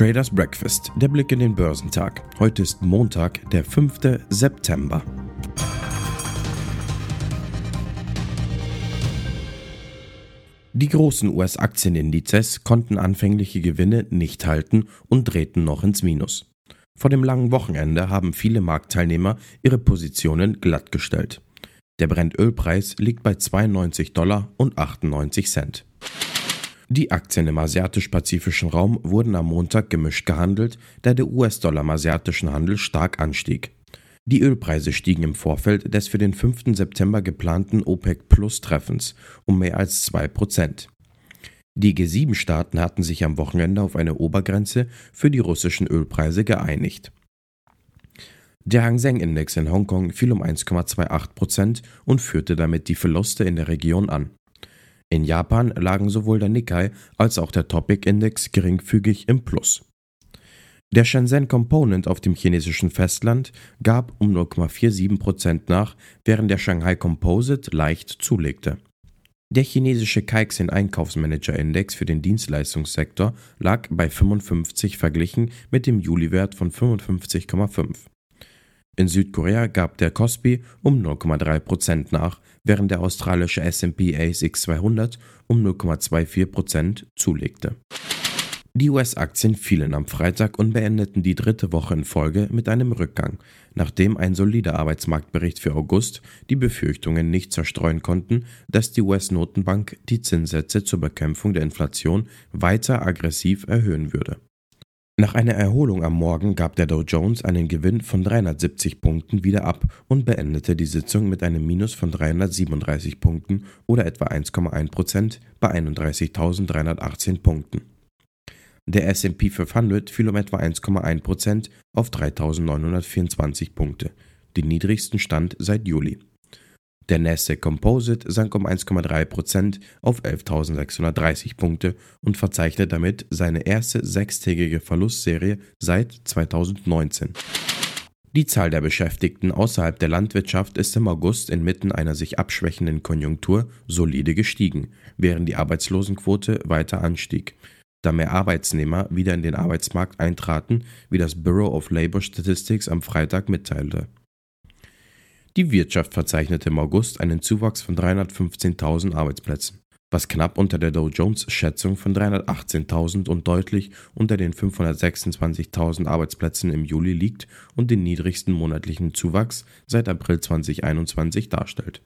Traders Breakfast, der Blick in den Börsentag. Heute ist Montag, der 5. September. Die großen US-Aktienindizes konnten anfängliche Gewinne nicht halten und drehten noch ins Minus. Vor dem langen Wochenende haben viele Marktteilnehmer ihre Positionen glattgestellt. Der Brennölpreis liegt bei 92 Dollar und 98 Cent. Die Aktien im asiatisch-pazifischen Raum wurden am Montag gemischt gehandelt, da der US-Dollar im asiatischen Handel stark anstieg. Die Ölpreise stiegen im Vorfeld des für den 5. September geplanten OPEC-Plus-Treffens um mehr als 2% Die G7-Staaten hatten sich am Wochenende auf eine Obergrenze für die russischen Ölpreise geeinigt. Der Hang Seng-Index in Hongkong fiel um 1,28% und führte damit die Verluste in der Region an. In Japan lagen sowohl der Nikkei als auch der Topic-Index geringfügig im Plus. Der Shenzhen Component auf dem chinesischen Festland gab um 0,47% nach, während der Shanghai Composite leicht zulegte. Der chinesische Caixin Einkaufsmanager Index für den Dienstleistungssektor lag bei 55 verglichen mit dem Juliwert von 55,5. In Südkorea gab der Kospi um 0,3% nach, während der australische S&P ASX 200 um 0,24% zulegte. Die US-Aktien fielen am Freitag und beendeten die dritte Woche in Folge mit einem Rückgang, nachdem ein solider Arbeitsmarktbericht für August die Befürchtungen nicht zerstreuen konnten, dass die US-Notenbank die Zinssätze zur Bekämpfung der Inflation weiter aggressiv erhöhen würde. Nach einer Erholung am Morgen gab der Dow Jones einen Gewinn von 370 Punkten wieder ab und beendete die Sitzung mit einem Minus von 337 Punkten oder etwa 1,1% bei 31.318 Punkten. Der SP 500 fiel um etwa 1,1% auf 3.924 Punkte, den niedrigsten Stand seit Juli. Der Nasdaq Composite sank um 1,3% auf 11.630 Punkte und verzeichnete damit seine erste sechstägige Verlustserie seit 2019. Die Zahl der Beschäftigten außerhalb der Landwirtschaft ist im August inmitten einer sich abschwächenden Konjunktur solide gestiegen, während die Arbeitslosenquote weiter anstieg, da mehr Arbeitsnehmer wieder in den Arbeitsmarkt eintraten, wie das Bureau of Labor Statistics am Freitag mitteilte. Die Wirtschaft verzeichnete im August einen Zuwachs von 315.000 Arbeitsplätzen, was knapp unter der Dow Jones Schätzung von 318.000 und deutlich unter den 526.000 Arbeitsplätzen im Juli liegt und den niedrigsten monatlichen Zuwachs seit April 2021 darstellt.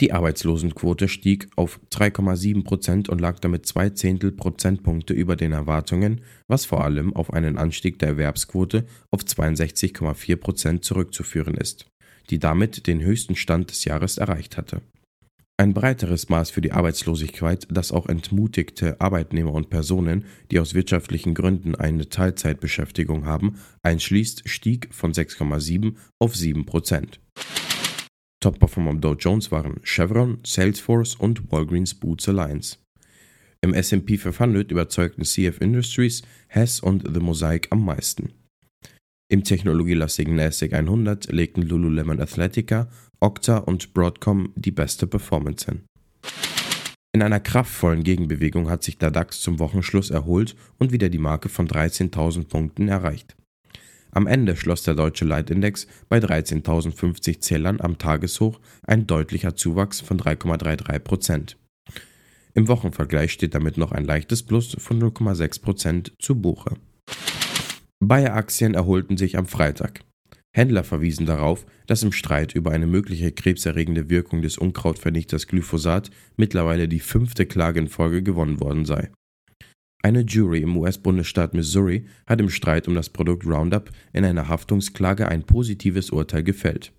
Die Arbeitslosenquote stieg auf 3,7 Prozent und lag damit zwei Zehntel Prozentpunkte über den Erwartungen, was vor allem auf einen Anstieg der Erwerbsquote auf 62,4 Prozent zurückzuführen ist die damit den höchsten Stand des Jahres erreicht hatte. Ein breiteres Maß für die Arbeitslosigkeit, das auch entmutigte Arbeitnehmer und Personen, die aus wirtschaftlichen Gründen eine Teilzeitbeschäftigung haben, einschließt, stieg von 6,7 auf 7 Prozent. Top-Performer am Dow Jones waren Chevron, Salesforce und Walgreens Boots Alliance. Im S&P 500 überzeugten CF Industries, Hess und The Mosaic am meisten. Im technologielastigen NASDAQ 100 legten Lululemon Athletica, Okta und Broadcom die beste Performance hin. In einer kraftvollen Gegenbewegung hat sich der DAX zum Wochenschluss erholt und wieder die Marke von 13.000 Punkten erreicht. Am Ende schloss der deutsche Leitindex bei 13.050 Zählern am Tageshoch ein deutlicher Zuwachs von 3,33% Im Wochenvergleich steht damit noch ein leichtes Plus von 0,6% zu Buche. Bayer-Aktien erholten sich am Freitag. Händler verwiesen darauf, dass im Streit über eine mögliche krebserregende Wirkung des Unkrautvernichters Glyphosat mittlerweile die fünfte Klage in Folge gewonnen worden sei. Eine Jury im US-Bundesstaat Missouri hat im Streit um das Produkt Roundup in einer Haftungsklage ein positives Urteil gefällt.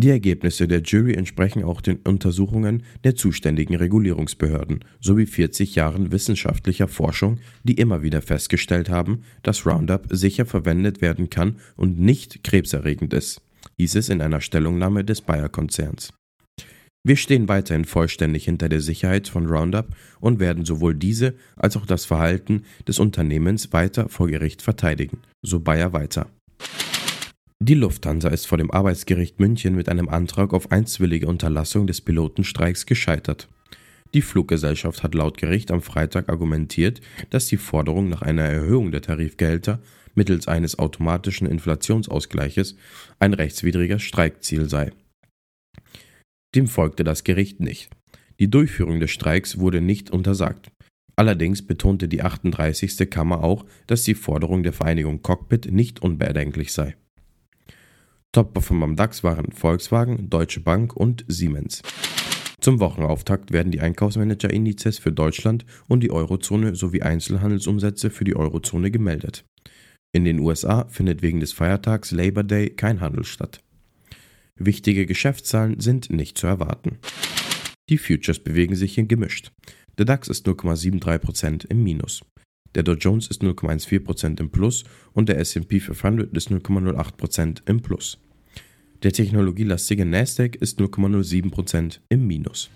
Die Ergebnisse der Jury entsprechen auch den Untersuchungen der zuständigen Regulierungsbehörden sowie 40 Jahren wissenschaftlicher Forschung, die immer wieder festgestellt haben, dass Roundup sicher verwendet werden kann und nicht krebserregend ist, hieß es in einer Stellungnahme des Bayer-Konzerns. Wir stehen weiterhin vollständig hinter der Sicherheit von Roundup und werden sowohl diese als auch das Verhalten des Unternehmens weiter vor Gericht verteidigen, so Bayer weiter. Die Lufthansa ist vor dem Arbeitsgericht München mit einem Antrag auf einstwillige Unterlassung des Pilotenstreiks gescheitert. Die Fluggesellschaft hat laut Gericht am Freitag argumentiert, dass die Forderung nach einer Erhöhung der Tarifgehälter mittels eines automatischen Inflationsausgleiches ein rechtswidriger Streikziel sei. Dem folgte das Gericht nicht. Die Durchführung des Streiks wurde nicht untersagt. Allerdings betonte die 38. Kammer auch, dass die Forderung der Vereinigung Cockpit nicht unbedenklich sei. Top-Performer am DAX waren Volkswagen, Deutsche Bank und Siemens. Zum Wochenauftakt werden die Einkaufsmanager-Indizes für Deutschland und die Eurozone sowie Einzelhandelsumsätze für die Eurozone gemeldet. In den USA findet wegen des Feiertags Labor Day kein Handel statt. Wichtige Geschäftszahlen sind nicht zu erwarten. Die Futures bewegen sich hier gemischt. Der DAX ist 0,73% im Minus. Der Dow Jones ist 0,14% im Plus und der SP 500 ist 0,08% im Plus. Der technologielastige Nasdaq ist 0,07% im Minus.